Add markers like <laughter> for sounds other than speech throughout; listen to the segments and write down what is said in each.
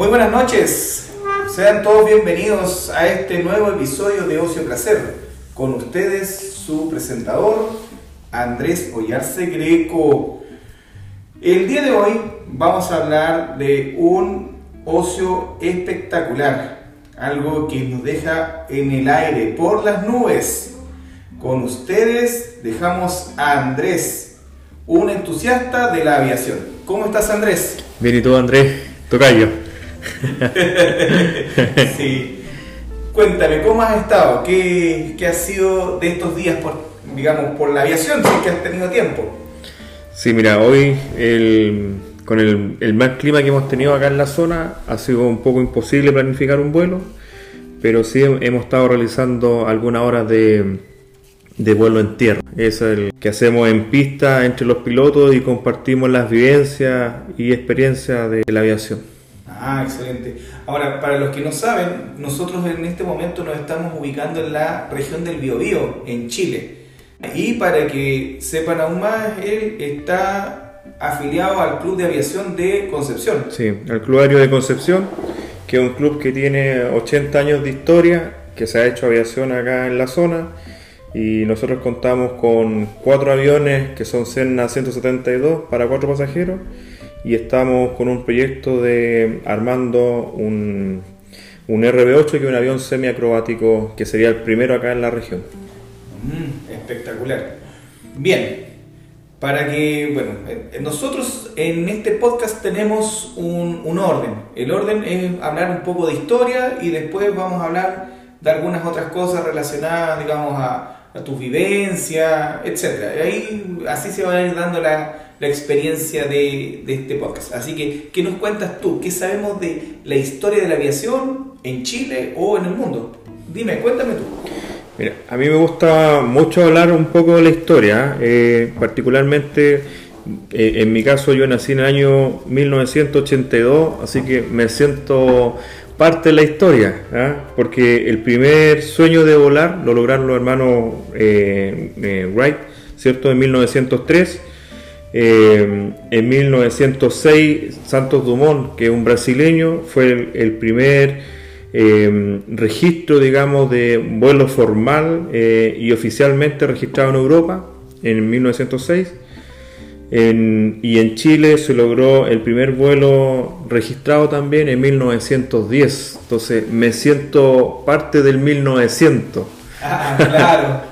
Muy buenas noches, sean todos bienvenidos a este nuevo episodio de Ocio Placer. Con ustedes su presentador, Andrés Ollarse Greco. El día de hoy vamos a hablar de un ocio espectacular, algo que nos deja en el aire, por las nubes. Con ustedes dejamos a Andrés, un entusiasta de la aviación. ¿Cómo estás Andrés? Bien, ¿y tú Andrés? Tocayo. <laughs> sí. Cuéntame, ¿cómo has estado? ¿Qué, ¿Qué, ha sido de estos días por, digamos, por la aviación, si es que has tenido tiempo? Sí, mira, hoy con el, el, mal clima que hemos tenido acá en la zona ha sido un poco imposible planificar un vuelo, pero sí hemos estado realizando algunas horas de, de vuelo en tierra. Es el que hacemos en pista entre los pilotos y compartimos las vivencias y experiencias de la aviación. Ah, excelente. Ahora, para los que no saben, nosotros en este momento nos estamos ubicando en la región del Biobío, en Chile. Y para que sepan aún más, él está afiliado al Club de Aviación de Concepción. Sí, al Club Aéreo de Concepción, que es un club que tiene 80 años de historia, que se ha hecho aviación acá en la zona. Y nosotros contamos con cuatro aviones que son Cessna 172 para cuatro pasajeros y estamos con un proyecto de armando un, un RB8 que es un avión semiacrobático que sería el primero acá en la región. Mm, espectacular. Bien, para que, bueno, nosotros en este podcast tenemos un, un, orden. El orden es hablar un poco de historia y después vamos a hablar de algunas otras cosas relacionadas, digamos, a, a tu vivencia, etc. Y ahí así se va a ir dando la, la experiencia de, este podcast. Así que, ¿qué nos cuentas tú? ¿Qué sabemos de la historia de la aviación en Chile o en el mundo? Dime, cuéntame tú. Mira, a mí me gusta mucho hablar un poco de la historia, eh, particularmente eh, en mi caso yo nací en el año 1982, así que me siento parte de la historia, ¿eh? porque el primer sueño de volar lo lograron los hermanos eh, Wright, ¿cierto? En 1903 eh, en 1906, Santos Dumont, que es un brasileño, fue el, el primer eh, registro, digamos, de vuelo formal eh, y oficialmente registrado en Europa en 1906. En, y en Chile se logró el primer vuelo registrado también en 1910. Entonces me siento parte del 1900. Ah, claro,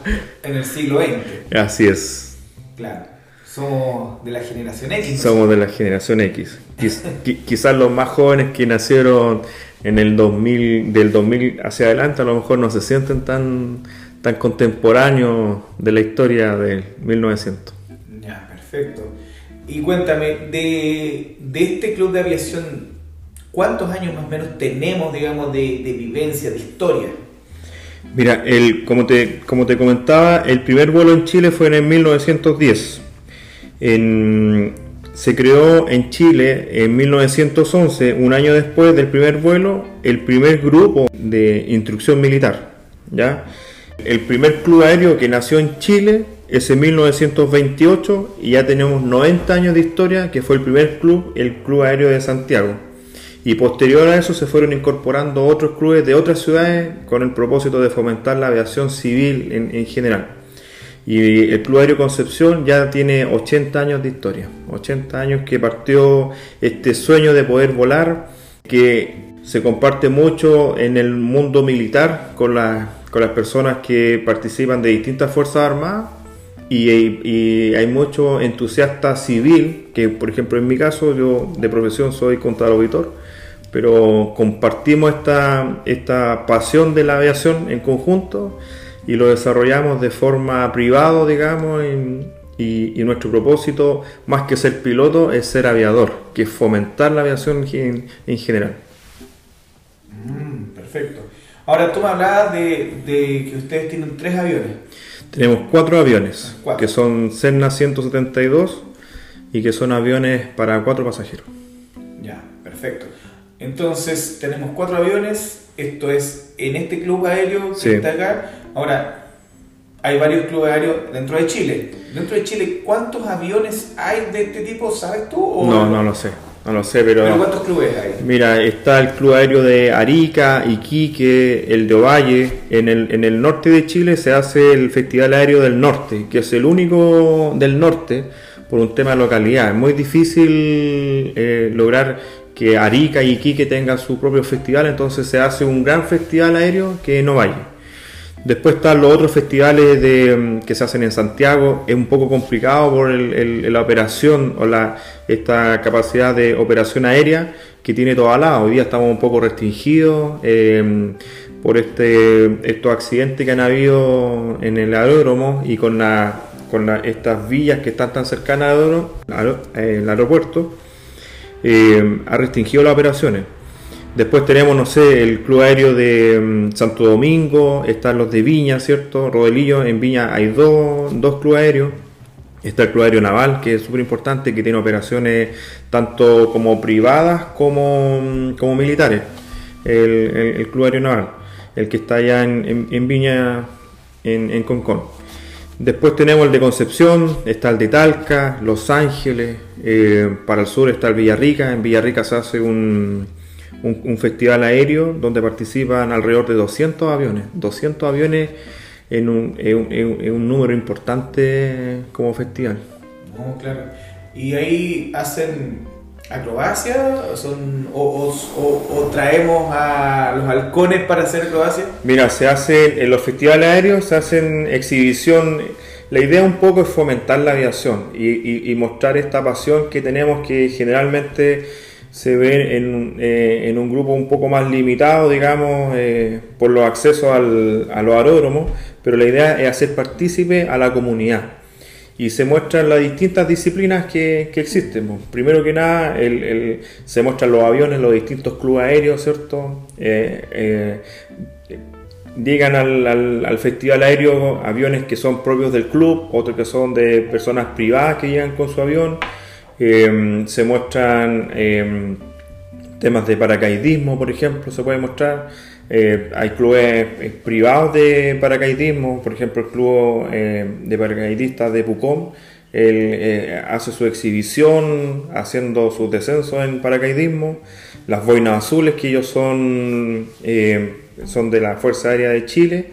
en el siglo XX. <laughs> Así es. Claro. Somos de la generación X. Somos de la generación X. Quiz, quizás los más jóvenes que nacieron en el 2000, del 2000 hacia adelante, a lo mejor no se sienten tan, tan contemporáneos de la historia del 1900. Ya, perfecto. Y cuéntame, de, de este club de aviación, ¿cuántos años más o menos tenemos, digamos, de, de vivencia, de historia? Mira, el, como, te, como te comentaba, el primer vuelo en Chile fue en el 1910. Se creó en Chile en 1911, un año después del primer vuelo, el primer grupo de instrucción militar. ¿ya? El primer club aéreo que nació en Chile es en 1928 y ya tenemos 90 años de historia, que fue el primer club, el Club Aéreo de Santiago. Y posterior a eso se fueron incorporando otros clubes de otras ciudades con el propósito de fomentar la aviación civil en general. Y el Club Aéreo Concepción ya tiene 80 años de historia, 80 años que partió este sueño de poder volar, que se comparte mucho en el mundo militar con, la, con las personas que participan de distintas fuerzas armadas. Y, y, hay mucho entusiasta civil, que por ejemplo en mi caso yo de profesión soy contador auditor, pero compartimos esta, esta pasión de la aviación en conjunto y lo desarrollamos de forma privada, digamos, y, y, y, nuestro propósito, más que ser piloto, es ser aviador, que es fomentar la aviación en, en general. Mm, perfecto. Ahora tú me hablabas de, de, que ustedes tienen tres aviones. Tenemos cuatro aviones, ¿Cuatro? que son Cessna 172 y que son aviones para cuatro pasajeros. Ya, perfecto. Entonces tenemos cuatro aviones, esto es en este club aéreo que Sí. está acá. Ahora, hay varios clubes aéreos dentro de Chile. Dentro de Chile, ¿cuántos aviones hay de este tipo? ¿Sabes tú? o- No, no lo sé. No lo sé, pero... ¿Pero cuántos clubes hay? Mira, está el Club Aéreo de Arica, Iquique, el de Ovalle. En el, en el norte de Chile se hace el Festival Aéreo del Norte, que es el único del norte por un tema de localidad. Es muy difícil eh, lograr que Arica y Iquique tengan su propio festival, entonces se hace un gran festival aéreo que no vaya. Después están los otros festivales mm, que se hacen en Santiago. Es un poco complicado por la operación o la, esta capacidad de operación aérea que tiene toda la. Hoy día estamos un poco restringidos eh, por este, estos accidentes que han habido en el aeródromo y con, estas villas que están tan cercanas al aeropuerto. Eh, ha restringido las operaciones. Después tenemos, no sé, el Club Aéreo de mm, Santo Domingo, están los de Viña, ¿cierto? Rodelillo, en Viña hay dos, dos clubes aéreos. Está el Club Aéreo Naval, que es súper importante, que tiene operaciones tanto como privadas como, mm, como militares. El, Club Aéreo Naval, el que está allá en, Viña, en, en Concón. Después tenemos el de Concepción, está el de Talca, Los Ángeles, eh, para el sur está el Villarrica, en Villarrica se hace un, un, festival aéreo donde participan alrededor de 200 aviones. 200 aviones en un, en, un número importante como festival. Claro. ¿Y ahí hacen acrobacia son, o, o, traemos a los halcones para hacer acrobacia? Mira, se hace en los festivales aéreos, se hacen exhibición. La idea un poco es fomentar la aviación y, y mostrar esta pasión que tenemos que generalmente se ve en, eh, en, un grupo un poco más limitado, digamos, eh, por los accesos al, a los aeródromos, pero la idea es hacer partícipe a la comunidad. Y se muestran las distintas disciplinas que, que existen. Primero que nada, el, se muestran los aviones, los distintos clubes aéreos, ¿cierto? Eh, llegan al, al, al, festival aéreo aviones que son propios del club, otros que son de personas privadas que llegan con su avión Em, se muestran em, temas de paracaidismo, por ejemplo, se puede mostrar. Eh, hay clubes eh, privados de paracaidismo, por ejemplo, el club eh, de paracaidistas de Pucón. Hace su exhibición haciendo sus descensos en paracaidismo. Las boinas azules, que ellos son, son de la Fuerza Aérea de Chile,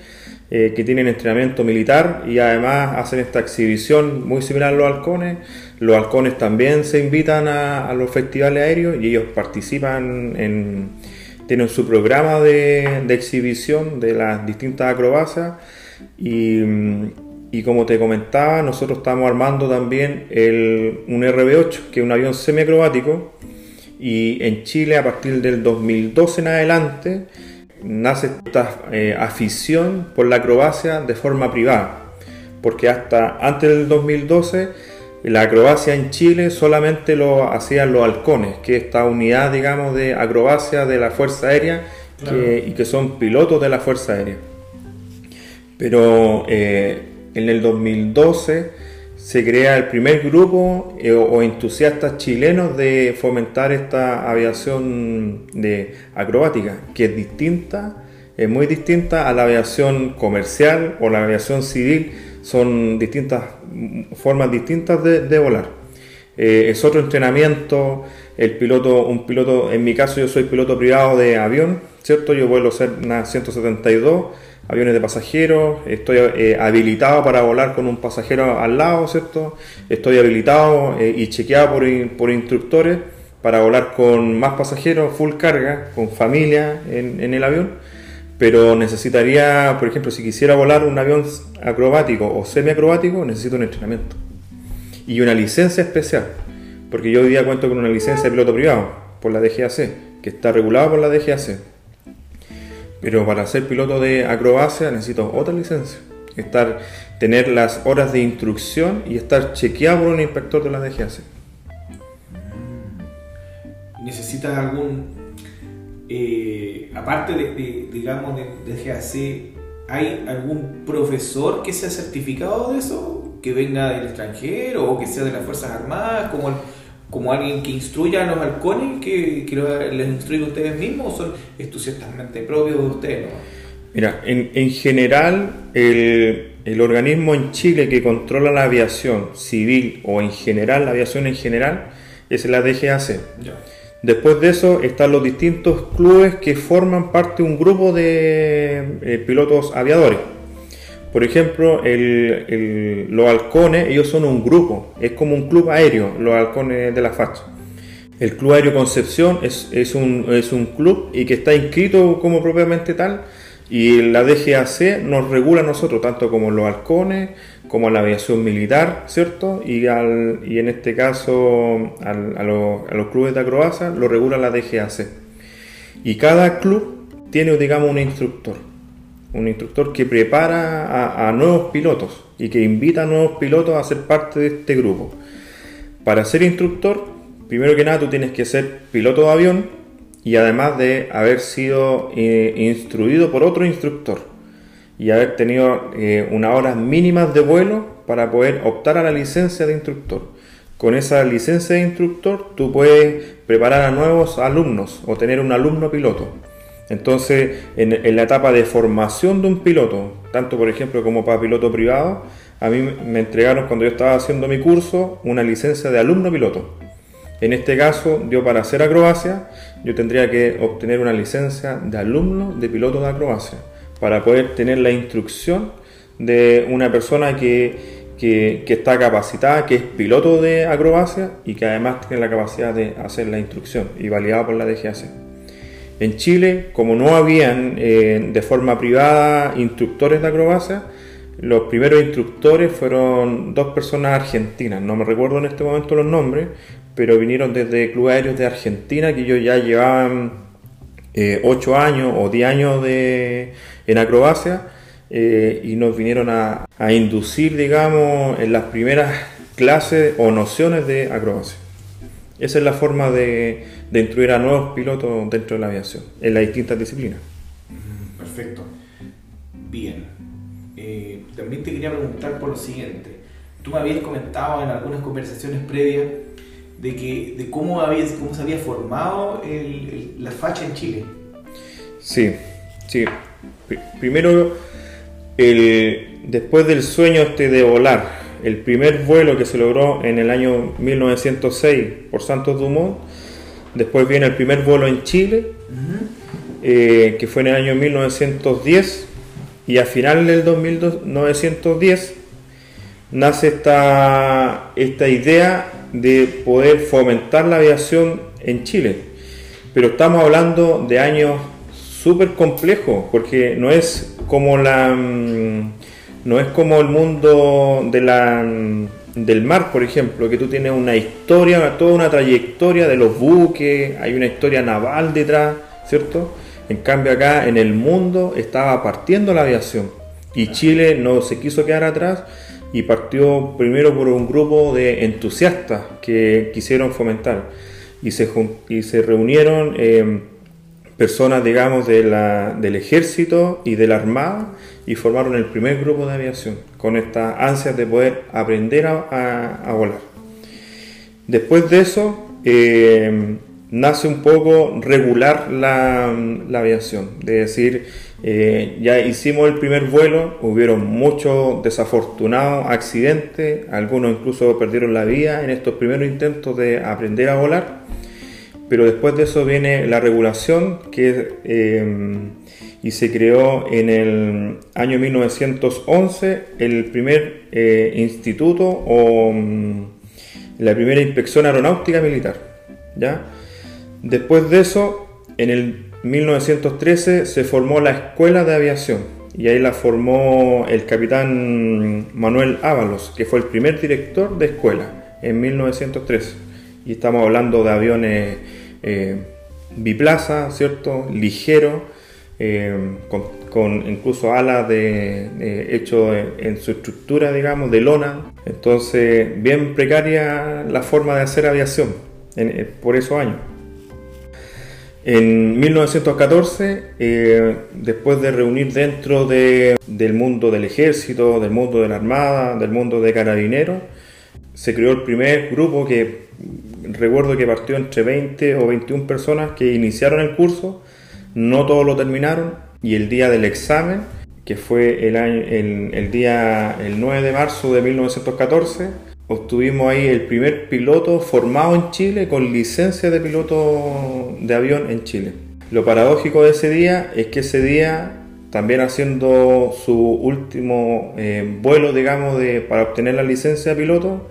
que tienen entrenamiento militar y además hacen esta exhibición muy similar a los halcones los halcones también se invitan a, los festivales aéreos y ellos participan en, tienen su programa de, exhibición de las distintas acrobacias. Y, como te comentaba, nosotros estamos armando también el, un RB8, que es un avión semiacrobático, y en Chile a partir del 2012 en adelante nace esta eh, afición por la acrobacia de forma privada, porque hasta antes del 2012 la acrobacia en Chile solamente lo hacían los halcones, que es esta unidad, digamos, de acrobacia de la Fuerza Aérea y que son pilotos de la Fuerza Aérea. Pero eh, en el 2012 se crea el primer grupo eh, o, entusiastas chilenos de fomentar esta aviación de acrobática, que es distinta, es muy distinta a la aviación comercial o la aviación civil, son distintas formas distintas de, volar. Eh, es otro entrenamiento, el piloto, un piloto, en mi caso yo soy piloto privado de avión, ¿cierto? Yo vuelo una 172, aviones de pasajeros, estoy eh, habilitado para volar con un pasajero al lado, ¿cierto? Estoy habilitado eh, y chequeado por, por, instructores para volar con más pasajeros, full carga, con familia en el avión pero necesitaría, por ejemplo, si quisiera volar un avión acrobático o semiacrobático, necesito un entrenamiento y una licencia especial, porque yo hoy día cuento con una licencia de piloto privado por la DGAC, que está regulada por la DGAC. Pero para ser piloto de acrobacia necesito otra licencia, estar, tener las horas de instrucción y estar chequeado por un inspector de la DGAC. ¿Necesitas algún eh, aparte de, digamos, de, de ¿hay algún profesor que sea certificado de eso? Que venga del extranjero o que sea de las Fuerzas Armadas, como, como alguien que instruya a los halcones, que, les instruya a ustedes mismos, o son entusiastamente propios de ustedes? Mira, en, en general, el, el organismo en Chile que controla la aviación civil o en general, la aviación en general, es la DGAC. Después de eso están los distintos clubes que forman parte de un grupo de eh, pilotos aviadores. Por ejemplo, los halcones, ellos son un grupo, es como un club aéreo, los halcones de la facha. El Club Aéreo Concepción es, es, un, es un club y que está inscrito como propiamente tal y la DGAC nos regula a nosotros, tanto como los halcones, como la aviación militar, ¿cierto? Y, al, y en este caso a, los, clubes de acrobacia lo regula la DGAC. Y cada club tiene, digamos, un instructor un instructor que prepara a, nuevos pilotos y que invita a nuevos pilotos a ser parte de este grupo. Para ser instructor, primero que nada tú tienes que ser piloto de avión y además de haber sido eh, instruido por otro instructor y haber tenido eh, unas horas mínimas de vuelo para poder optar a la licencia de instructor. Con esa licencia de instructor tú puedes preparar a nuevos alumnos o tener un alumno piloto. Entonces, en, la etapa de formación de un piloto, tanto por ejemplo como para piloto privado, a mí me entregaron cuando yo estaba haciendo mi curso una licencia de alumno piloto. En este caso, yo para hacer acrobacia, yo tendría que obtener una licencia de alumno de piloto de acrobacia para poder tener la instrucción de una persona que, está capacitada, que es piloto de acrobacia y que además tiene la capacidad de hacer la instrucción y validada por la DGAC. En Chile, como no habían eh, de forma privada instructores de acrobacia, los primeros instructores fueron dos personas argentinas, no me recuerdo en este momento los nombres, pero vinieron desde clubes aéreos de Argentina que ellos ya llevaban eh, 8 años o 10 años de, en acrobacia eh, y nos vinieron a, a inducir, digamos, en las primeras clases o nociones de acrobacia. Esa es la forma de, de instruir a nuevos pilotos dentro de la aviación, en las distintas disciplinas. Perfecto. Bien. Eh, también te quería preguntar por lo siguiente. Tú me habías comentado en algunas conversaciones previas de, que, de cómo, había, cómo se había formado la facha en Chile. Sí, sí. Primero, el, después del sueño este de volar, el primer vuelo que se logró en el año 1906 por Santos Dumont, Después viene el primer vuelo en Chile, eh, que fue en el año 1910, y a final del 1910 nace esta, esta idea de poder fomentar la aviación en Chile. Pero estamos hablando de años súper complejos, porque no es como la mm, no es como el mundo de la mm, del mar, por ejemplo, que tú tienes una historia, toda una trayectoria de los buques, hay una historia naval detrás, ¿cierto? En cambio acá en el mundo estaba partiendo la aviación y Chile no se quiso quedar atrás y partió primero por un grupo de entusiastas que quisieron fomentar y se, y se reunieron eh, personas, digamos, de la, del ejército y de la armada y formaron el primer grupo de aviación con esta ansia de poder aprender a, volar. Después de eso, eh, nace un poco regular la, aviación, de decir, eh, ya hicimos el primer vuelo, hubieron muchos desafortunados accidentes, algunos incluso perdieron la vida en estos primeros intentos de aprender a volar, pero después de eso viene la regulación que eh, y se creó en el año 1911 el primer eh, instituto o mm, la primera inspección aeronáutica militar. ¿ya? Después de eso, en el 1913 se formó la Escuela de Aviación y ahí la formó el capitán Manuel Ábalos, que fue el primer director de escuela en 1913. Y estamos hablando de aviones eh, biplaza, ¿cierto? Ligero eh, con, incluso alas de, hecho en, su estructura, digamos, de lona. Entonces, bien precaria la forma de hacer aviación eh, por esos años. En 1914, eh, después de reunir dentro de, del mundo del ejército, del mundo de la armada, del mundo de carabineros, se creó el primer grupo que recuerdo que partió entre 20 o 21 personas que iniciaron el curso no todos lo terminaron y el día del examen, que fue el, día el 9 de marzo de 1914, obtuvimos ahí el primer piloto formado en Chile con licencia de piloto de avión en Chile. Lo paradójico de ese día es que ese día, también haciendo su último eh, vuelo, digamos, de, para obtener la licencia de piloto,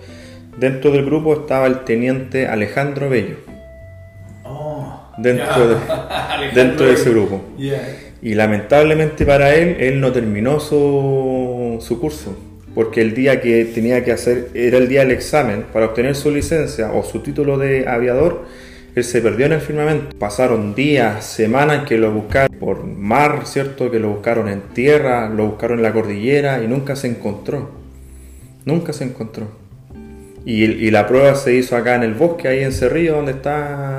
dentro del grupo estaba el teniente Alejandro Bello. Oh, Dentro, de, <laughs> dentro de ese grupo. Y lamentablemente para él, él no terminó su, su curso, porque el día que tenía que hacer, era el día del examen para obtener su licencia o su título de aviador, él se perdió en el firmamento. Pasaron días, semanas que lo buscaron por mar, ¿cierto? Que lo buscaron en tierra, lo buscaron en la cordillera y nunca se encontró. Nunca se encontró. Y, la prueba se hizo acá en el bosque, ahí en Cerrillo, donde está.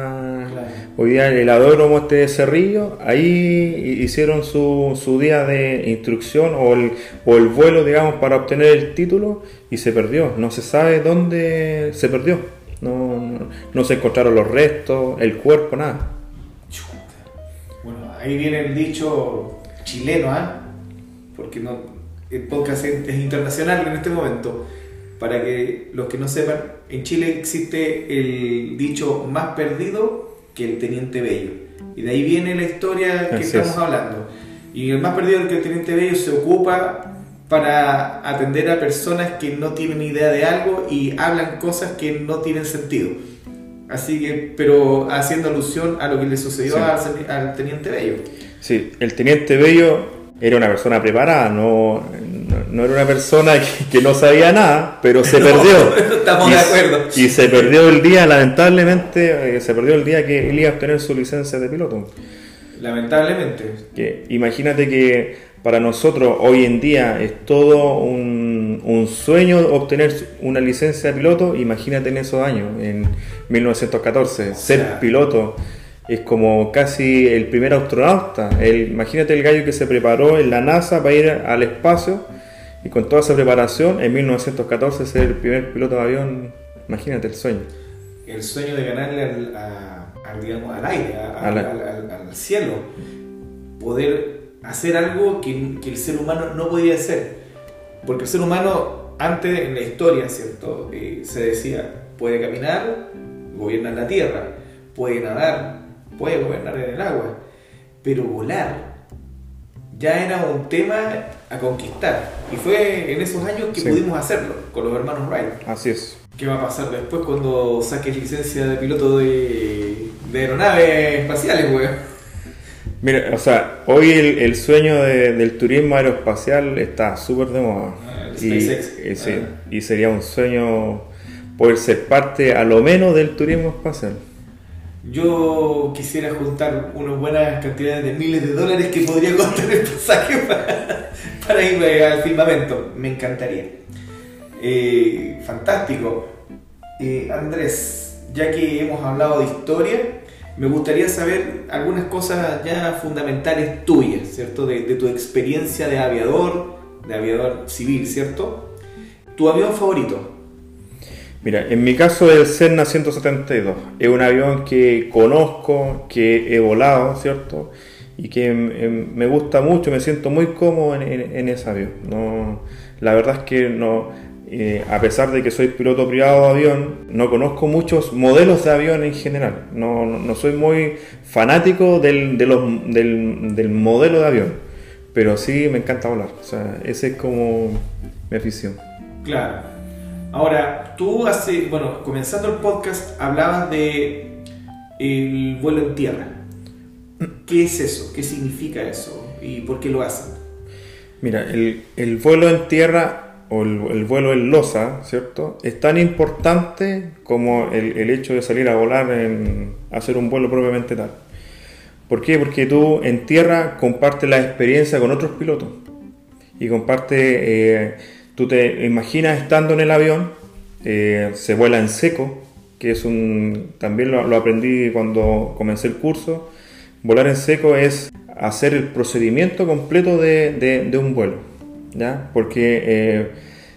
Hoy día el aeródromo este de Cerrillo. Ahí hicieron su, su día de instrucción o el, o el vuelo, digamos, para obtener el título y se perdió. No se sabe dónde se perdió. No, no, no se encontraron los restos, el cuerpo, nada. Bueno, ahí viene el dicho chileno, ¿ah? Porque no, el podcast es internacional en este momento. Para que los que no sepan, en Chile existe el dicho más perdido que el teniente bello. Y de ahí viene la historia que Así estamos es. hablando. Y el más perdido que el teniente bello se ocupa para atender a personas que no tienen idea de algo y hablan cosas que no tienen sentido. Así que, pero haciendo alusión a lo que le sucedió Sí. al, al teniente Bello. Sí, el teniente Bello era una persona preparada, no, no, no era una persona que, que no sabía nada, pero se <laughs> No, perdió. <laughs> estamos y, de acuerdo. Y se perdió el día, lamentablemente, eh, se perdió el día que él iba a obtener su licencia de piloto. Lamentablemente. Que imagínate que para nosotros hoy en día es todo un, un sueño obtener una licencia de piloto, imagínate en esos años, en 1914, ser sea. piloto es como casi el primer astronauta. El, imagínate el gallo que se preparó en la NASA para ir al espacio y con toda esa preparación en 1914 ser el primer piloto de avión, imagínate el sueño. El sueño de ganarle al, a- al, digamos, al aire, a- al- al cielo. Poder hacer algo que, que el ser humano no podía hacer. Porque el ser humano, antes en la historia, ¿cierto? Eh, se decía, puede caminar, gobierna la tierra, puede nadar, puede gobernar en el agua, pero volar ya era un tema a conquistar. Y fue en esos años que Sí. pudimos hacerlo con los hermanos Wright. Así es. ¿Qué va a pasar después cuando saques licencia de piloto de, de aeronaves espaciales, weón? Mira, o sea, hoy el, el sueño de- del turismo aeroespacial está súper de moda. Ah, y sí, Ah. y sería un sueño poder ser parte a lo menos del turismo espacial. Yo quisiera juntar unas buenas cantidades de miles de dólares que podría costar el pasaje <laughs> para, para ir eh, al firmamento. Me encantaría. Eh, fantástico. Eh, Andrés, ya que hemos hablado de historia, me gustaría saber algunas cosas ya fundamentales tuyas, ¿cierto? De tu experiencia de aviador, de aviador civil, ¿cierto? Tu avión favorito. Mira, en mi caso el Cessna 172. Es un avión que conozco, que he volado, ¿cierto? Y que em, me gusta mucho, me siento muy cómodo en, en- en ese avión. No, la verdad es que no, eh, a pesar de que soy piloto privado de avión, no conozco muchos modelos de avión en general. No, no- no soy muy fanático del, de los- del, del modelo de avión, pero sí me encanta volar. O sea, ese es como mi afición. Claro. Ahora, tú hace, bueno, comenzando el podcast hablabas de el vuelo en tierra. ¿Qué es eso? ¿Qué significa eso? ¿Y por qué lo hacen? Mira, el, el vuelo en tierra o el, el vuelo en losa, ¿cierto? Es tan importante como el, el hecho de salir a volar, en hacer un vuelo propiamente tal. ¿Por qué? Porque tú en tierra compartes la experiencia con otros pilotos y compartes, eh, tú te imaginas estando en el avión, eh, se vuela en seco, que es un, también lo, aprendí cuando comencé el curso, volar en seco es hacer el procedimiento completo de, de- de un vuelo, ¿ya? Porque eh,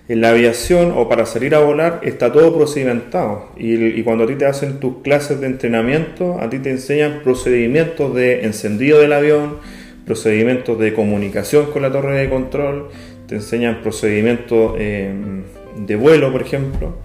en la aviación o para salir a volar está todo procedimentado y, y cuando a ti te hacen tus clases de entrenamiento, a ti te enseñan procedimientos de encendido del avión, procedimientos de comunicación con la torre de control, te enseñan procedimientos eh, de vuelo, por ejemplo.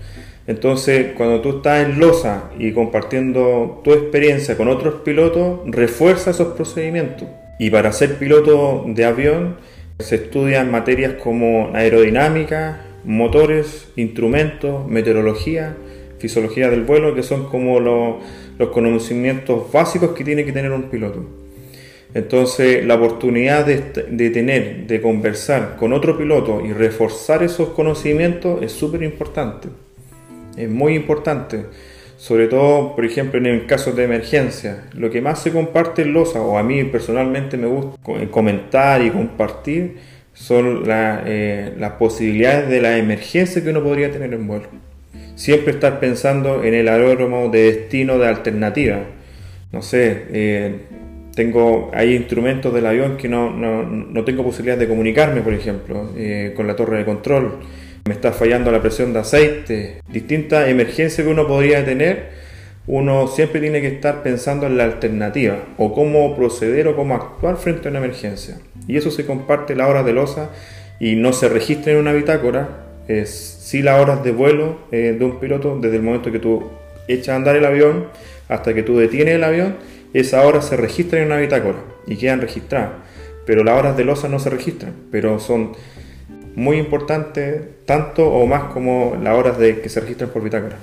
Entonces, cuando tú estás en Losa y compartiendo tu experiencia con otros pilotos, refuerza esos procedimientos. Y para ser piloto de avión se estudian materias como aerodinámica, motores, instrumentos, meteorología, fisiología del vuelo, que son como los, los conocimientos básicos que tiene que tener un piloto. Entonces, la oportunidad de, tener, de conversar con otro piloto y reforzar esos conocimientos es súper importante. Es muy importante. Sobre todo, por ejemplo, en el caso de emergencia. Lo que más se comparte en LOSA, o a mí personalmente me gusta comentar y compartir, son eh, las posibilidades de la emergencia que uno podría tener en vuelo. Siempre estar pensando en el aeródromo de destino de alternativa. No sé, eh, tengo, hay instrumentos del avión que no, no, no tengo posibilidad de comunicarme, por ejemplo, eh, con la torre de control. Me está fallando la presión de aceite. Distintas emergencias que uno podría tener. Uno siempre tiene que estar pensando en la alternativa o cómo proceder o cómo actuar frente a una emergencia. Y eso se comparte la hora de losa y no se registra en una bitácora. Es sí las horas de vuelo eh, de un piloto desde el momento que tú echas a andar el avión hasta que tú detienes el avión esas horas se registran en una bitácora y quedan registradas, pero las horas de losa no se registran, pero son muy importantes tanto o más como las horas de que se registran por bitácora.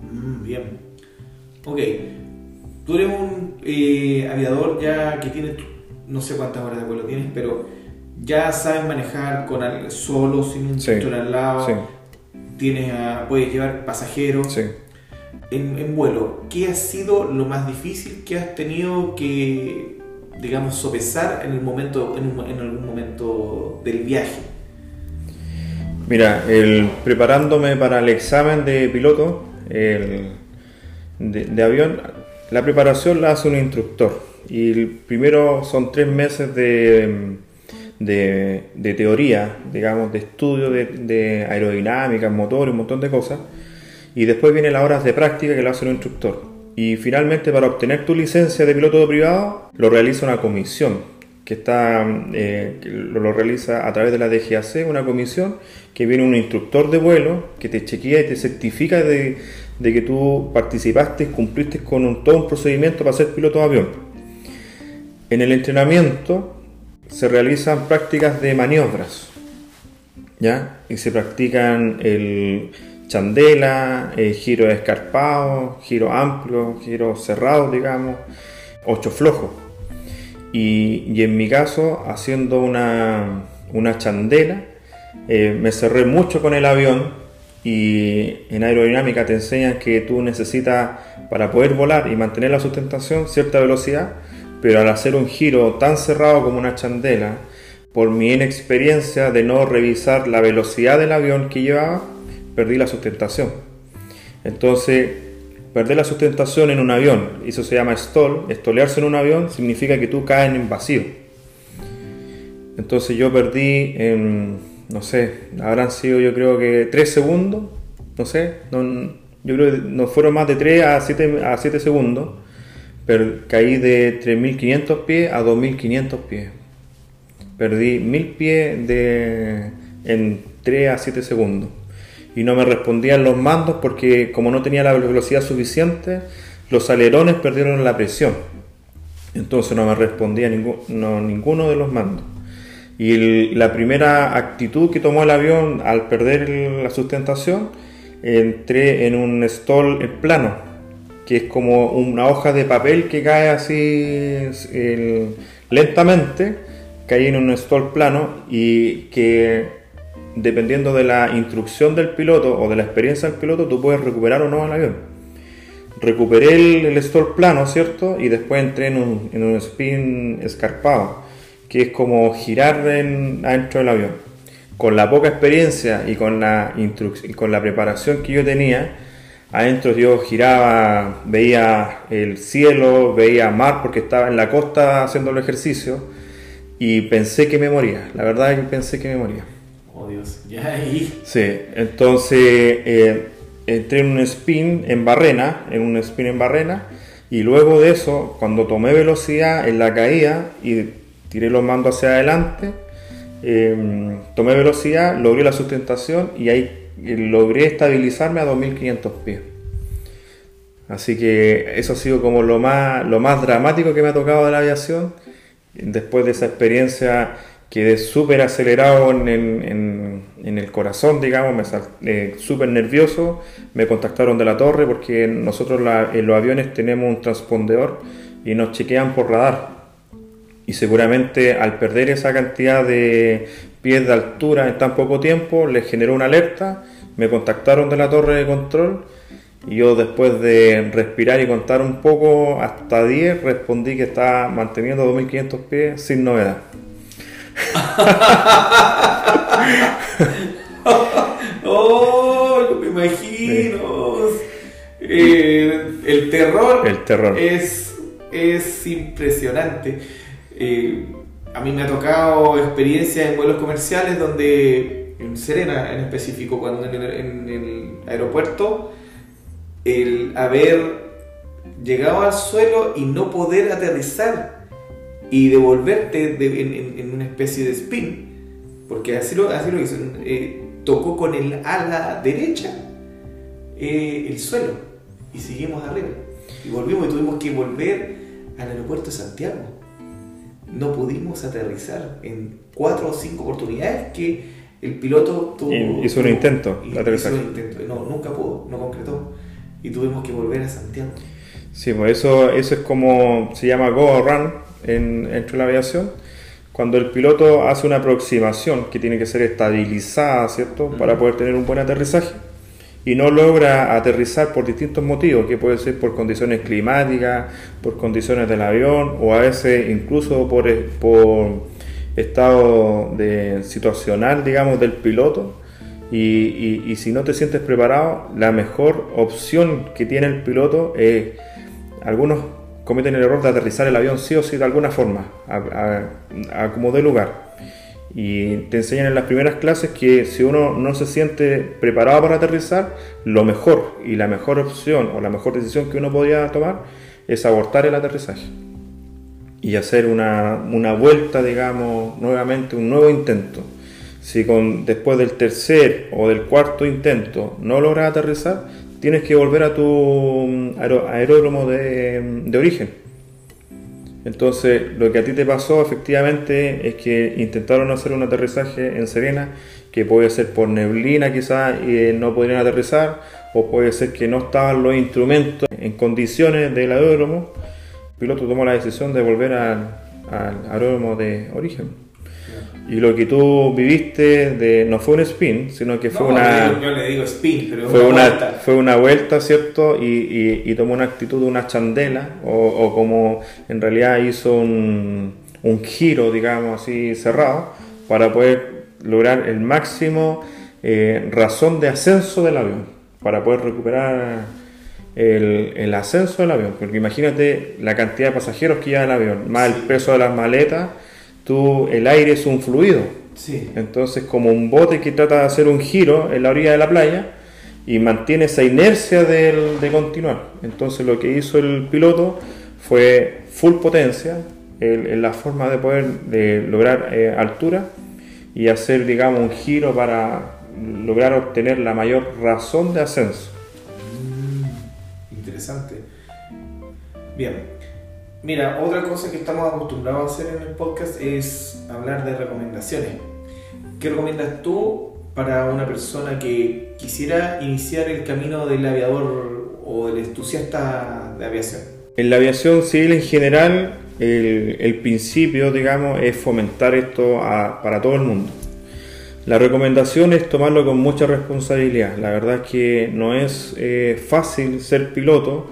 Mm, bien. Ok. Tú eres un eh, aviador ya que tiene, no sé cuántas horas de vuelo tienes, pero ya sabes manejar con al, solo, sin un instructor al lado. Sí. Tienes a- puedes llevar pasajeros. Sí. En, vuelo, ¿qué ha sido lo más difícil que has tenido que, digamos, sopesar en, el momento, en, un- algún momento del viaje? Mira, preparándome para el examen de piloto de, avión, la preparación la hace un instructor. Y primero son tres meses de, teoría, digamos, de estudio de, de aerodinámica, motor, un montón de cosas. Y después vienen las horas de práctica que lo hace un instructor. Y finalmente, para obtener tu licencia de piloto privado, lo realiza una comisión que está eh, lo, realiza a través de la DGAC, una comisión que viene un instructor de vuelo que te chequea y te certifica de, que tú participaste, cumpliste con todo un procedimiento para ser piloto de avión. En el entrenamiento se realizan prácticas de maniobras, ¿ya? Y se practican el chandela, eh, giro escarpado, giro amplio, giro cerrado, digamos, ocho flojos. Y, y en mi caso, haciendo una, una chandela, eh, me cerré mucho con el avión y en aerodinámica te enseñan que tú necesitas, para poder volar y mantener la sustentación, cierta velocidad, pero al hacer un giro tan cerrado como una chandela, por mi inexperiencia de no revisar la velocidad del avión que llevaba, perdí la sustentación. Entonces, perder la sustentación en un avión, eso se llama stall, estolearse en un avión significa que tú caes en vacío. Entonces yo perdí, no sé, habrán sido yo creo que 3 segundos, no sé, no- yo creo que no fueron más de 3 a 7, a 7 segundos, pero caí de 3.500 pies a 2.500 pies. Perdí 1.000 pies de, en 3 a 7 segundos. Y no me respondían los mandos porque como no tenía la velocidad suficiente, los alerones perdieron la presión. Entonces no me respondía ninguno de los mandos. Y la primera actitud que tomó el avión al perder la sustentación, entré en un stall plano, que es como una hoja de papel que cae así lentamente, caí en un stall plano y que dependiendo de la instrucción del piloto o de la experiencia del piloto, tú puedes recuperar o no el avión. Recuperé el, el stall plano, ¿cierto? Y después entré en un, spin escarpado, que es como girar en, adentro del avión. Con la poca experiencia y con la, y con la preparación que yo tenía, adentro yo giraba, veía el cielo, veía mar porque estaba en la costa haciendo el ejercicio y pensé que me moría. La verdad es que pensé que me moría. Oh Dios, ya ahí. Sí, entonces eh, entré en un spin en barrena, en un spin en barrena, y luego de eso, cuando tomé velocidad en la caída y tiré los mandos hacia adelante, eh, tomé velocidad, logré la sustentación y ahí logré estabilizarme a 2500 pies. Así que eso ha sido como lo más, lo más dramático que me ha tocado de la aviación. Después de esa experiencia quedé súper acelerado en, el corazón, digamos, me eh, súper nervioso. Me contactaron de la torre porque nosotros en los aviones tenemos un transpondedor y nos chequean por radar. Y seguramente al perder esa cantidad de pies de altura en tan poco tiempo, les generó una alerta. Me contactaron de la torre de control y yo después de respirar y contar un poco hasta 10, respondí que estaba manteniendo 2500 pies sin novedad. <laughs> oh, me imagino. Eh, el terror, el terror. Es, es impresionante. Eh, a mí me ha tocado experiencias en vuelos comerciales donde, en Serena en específico, cuando en el aeropuerto, el haber llegado al suelo y no poder aterrizar y devolverte en, una especie de spin, porque así lo, así lo hizo, eh, tocó con el ala derecha eh, el suelo y seguimos arriba. Y volvimos y tuvimos que volver al aeropuerto de Santiago. No pudimos aterrizar en cuatro o cinco oportunidades que el piloto tuvo. Hizo un intento de aterrizar. No, nunca pudo, no concretó y tuvimos que volver a Santiago. Sí, pues eso, eso es como se llama go run en, entre la aviación. Cuando el piloto hace una aproximación que tiene que ser estabilizada, ¿cierto? Para poder tener un buen aterrizaje y no logra aterrizar por distintos motivos, que puede ser por condiciones climáticas, por condiciones del avión o a veces incluso por, por estado de, situacional, digamos, del piloto y, si no te sientes preparado, la mejor opción que tiene el piloto es, algunos cometen el error de aterrizar el avión sí o sí de alguna forma, a, como de lugar. Y te enseñan en las primeras clases que si uno no se siente preparado para aterrizar, lo mejor y la mejor opción o la mejor decisión que uno podía tomar es abortar el aterrizaje y hacer una, una vuelta, digamos, nuevamente, un nuevo intento. Si con, después del tercer o del cuarto intento no logras aterrizar, tienes que volver a tu mm, aeródromo de, mm, de, origen. Entonces, lo que a ti te pasó efectivamente es que intentaron hacer un aterrizaje en Serena, que puede ser por neblina quizás y no podrían aterrizar, o puede ser que no estaban los instrumentos en condiciones del aeródromo. El piloto tomó la decisión de volver al aeródromo de origen. Y lo que tú viviste de, no fue un spin, sino que fue una. Yo, le digo spin, pero fue una, vuelta. Fue una vuelta, ¿cierto? Y, y, tomó una actitud de una chandela, o, o como en realidad hizo un, un, giro, digamos así, cerrado, para poder lograr el máximo eh, razón de ascenso del avión, para poder recuperar el, el, ascenso del avión. Porque imagínate la cantidad de pasajeros que lleva el avión, más el peso de las maletas tú, el aire es un fluido. Entonces, como un bote que trata de hacer un giro en la orilla de la playa y mantiene esa inercia de, de continuar. Entonces, lo que hizo el piloto fue full potencia en la forma de poder de lograr eh, altura y hacer, digamos, un giro para lograr obtener la mayor razón de ascenso. Mm, interesante. Bien, Mira, otra cosa que estamos acostumbrados a hacer en el podcast es hablar de recomendaciones. ¿Qué recomiendas tú para una persona que quisiera iniciar el camino del aviador o del entusiasta de aviación? En la aviación civil en general, el, principio, digamos, es fomentar esto para todo el mundo. La recomendación es tomarlo con mucha responsabilidad. La verdad es que no es eh, fácil ser piloto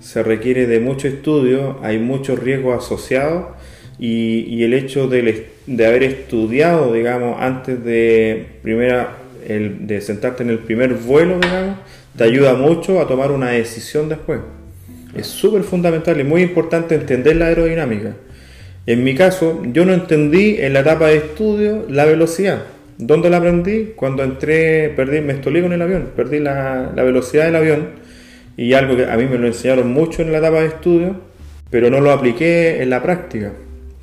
se requiere de mucho estudio, hay muchos riesgos asociados y, el hecho de, haber estudiado, digamos, antes de, primera, de sentarte en el primer vuelo, digamos, te ayuda mucho a tomar una decisión después. Es súper fundamental y muy importante entender la aerodinámica. En mi caso, yo no entendí en la etapa de estudio la velocidad. ¿Dónde la aprendí? Cuando entré, perdí, me estolí con el avión, perdí la velocidad del avión y algo que a mí me lo enseñaron mucho en la etapa de estudio, pero no lo apliqué en la práctica.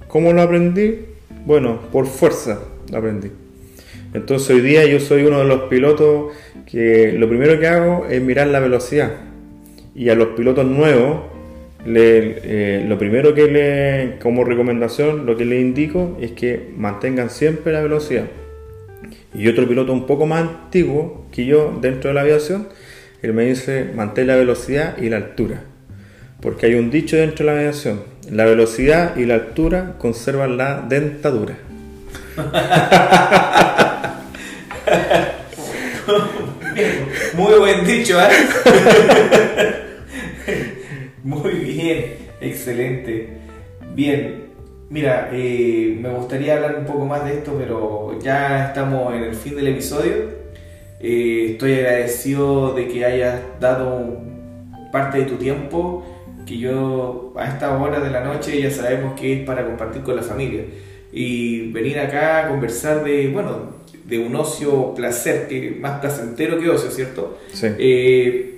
¿Cómo lo aprendí? Bueno, por fuerza lo aprendí. Entonces hoy día yo soy uno de los pilotos que lo primero que hago es mirar la velocidad. Y a los pilotos nuevos, le- eh, lo primero que le, como recomendación, lo que les indico es que mantengan siempre la velocidad. Y otro piloto un poco más antiguo que yo dentro de la aviación, él me dice mantén la velocidad y la altura. Porque hay un dicho dentro de la aviación, la velocidad y la altura conservan la dentadura. <laughs> Muy buen dicho, ¿eh? <laughs> Muy bien, excelente. Bien, mira, eh, me gustaría hablar un poco más de esto, pero ya estamos en el fin del episodio. Eh, estoy agradecido de que hayas dado parte de tu tiempo, que yo a esta hora de la noche ya sabemos que es para compartir con la familia. Y venir acá a conversar de, bueno, de un ocio placer, que más placentero que ocio, ¿cierto? Sí. Eh,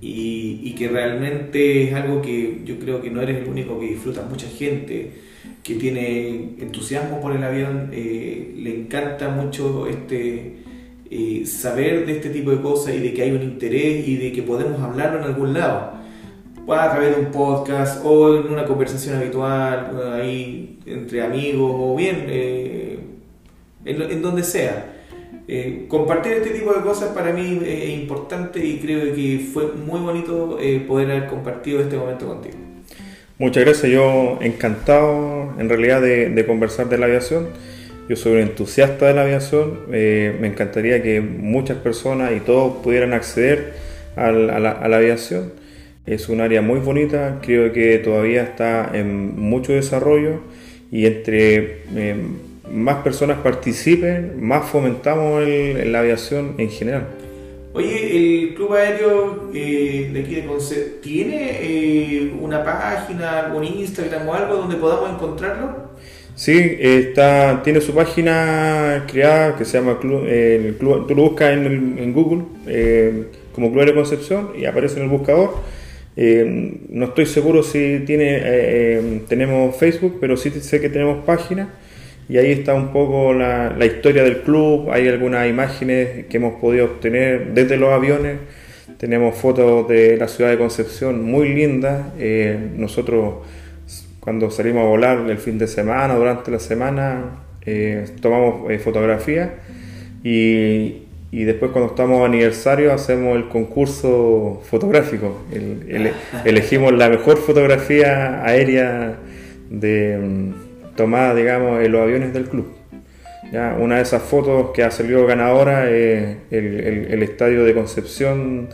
y, y que realmente es algo que yo creo que no eres el único que disfruta, mucha gente que tiene entusiasmo por el avión, eh, le encanta mucho este eh, saber de este tipo de cosas y de que hay un interés y de que podemos hablarlo en algún lado, a través de un podcast o en una conversación habitual, ahí entre amigos o bien eh, en, en donde sea. Eh, compartir este tipo de cosas para mí es importante y creo que fue muy bonito eh, poder haber compartido este momento contigo. Muchas gracias, yo encantado en realidad de, de conversar de la aviación. Yo soy un entusiasta de la aviación, eh, me encantaría que muchas personas y todos pudieran acceder a la, aviación. Es un área muy bonita, creo que todavía está en mucho desarrollo y entre eh, más personas participen, más fomentamos la aviación en general. Oye, el Club Aéreo eh, de aquí de Conce ¿tiene una página, algún Instagram o algo donde podamos encontrarlo? Sí, está, tiene su página creada que se llama Club, el Club- tú lo buscas en, el- en Google eh, como Club de Concepción y aparece en el buscador. Eh, no estoy seguro si tiene, eh, eh, tenemos Facebook, pero sí sé que tenemos página y ahí está un poco la, la historia del club, hay algunas imágenes que hemos podido obtener desde los aviones, tenemos fotos de la ciudad de Concepción muy lindas, nosotros cuando salimos a volar el fin de semana, durante la semana, eh, tomamos eh, fotografías y, y después cuando estamos a aniversario hacemos el concurso fotográfico. El- ele- <laughs> elegimos la mejor fotografía aérea de, tomada, digamos, en los aviones del club. Ya, una de esas fotos que ha salido ganadora es el, el- el estadio de Concepción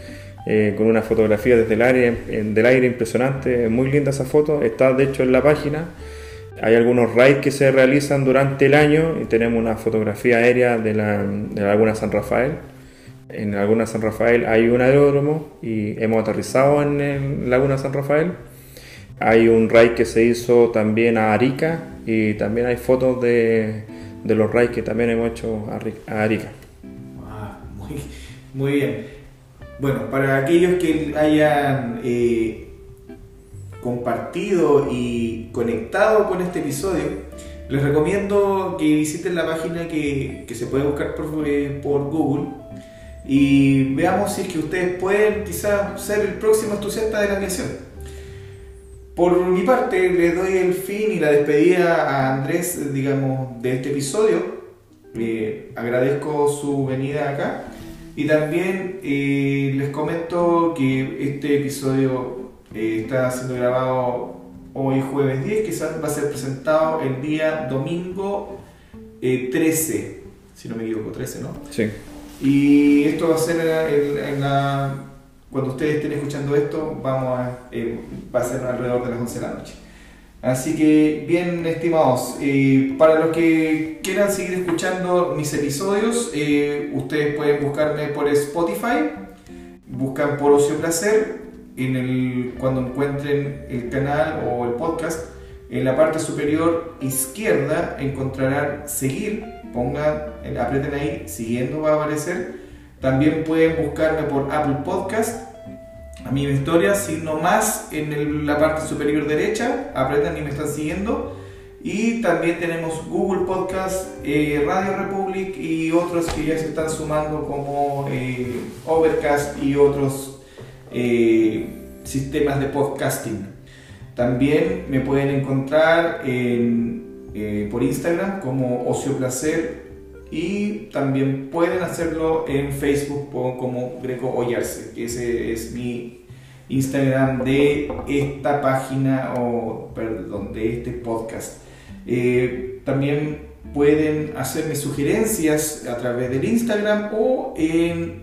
eh, con una fotografía desde el aire, en- del aire impresionante, muy linda esa foto, está de hecho en la página. Hay algunos raids que se realizan durante el año y tenemos una fotografía aérea de la, de la Laguna San Rafael. En la Laguna San Rafael hay un aeródromo y hemos aterrizado en, el Laguna San Rafael. Hay un raid que se hizo también a Arica y también hay fotos de, de los raids que también hemos hecho a, Ri- a Arica. Ah, muy, muy bien. Bueno, para aquellos que hayan eh, compartido y conectado con este episodio, les recomiendo que visiten la página que, se puede buscar por, eh, por Google y veamos si es que ustedes pueden quizás ser el próximo entusiasta de la aviación. Por mi parte, le doy el fin y la despedida a Andrés, digamos, de este episodio. Eh, agradezco su venida acá y también eh, les comento que este episodio eh, está siendo grabado hoy jueves 10, quizás va a ser presentado el día domingo eh, 13, si no me equivoco, 13, ¿no? Sí. Y esto va a ser en, en la... Cuando ustedes estén escuchando esto, vamos a, eh, va a ser alrededor de las 11 de la noche. Así que, bien, estimados, eh, para los que quieran seguir escuchando mis episodios, eh, ustedes pueden buscarme por Spotify, buscan por Ocio Placer, en el, cuando encuentren el canal o el podcast, en la parte superior izquierda encontrarán seguir, pongan, aprieten ahí, siguiendo va a aparecer. También pueden buscarme por Apple Podcast, mi historia, signo más en la parte superior derecha, apretan y me están siguiendo. Y también tenemos Google Podcast, eh, Radio Republic y otros que ya se están sumando como eh, Overcast y otros eh, sistemas de podcasting. También me pueden encontrar por Instagram como Ocio Placer y también pueden hacerlo en Facebook como Greco Ollarse, que ese es mi Instagram de esta página o perdón, de este podcast. Eh, también pueden hacerme sugerencias a través del Instagram o en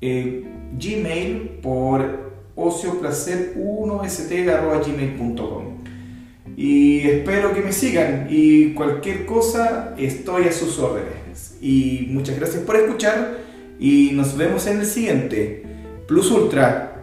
eh, Gmail por ocioplacer1st.gmail.com y espero que me sigan y cualquier cosa estoy a sus órdenes y muchas gracias por escuchar y nos vemos en el siguiente. Plus Ultra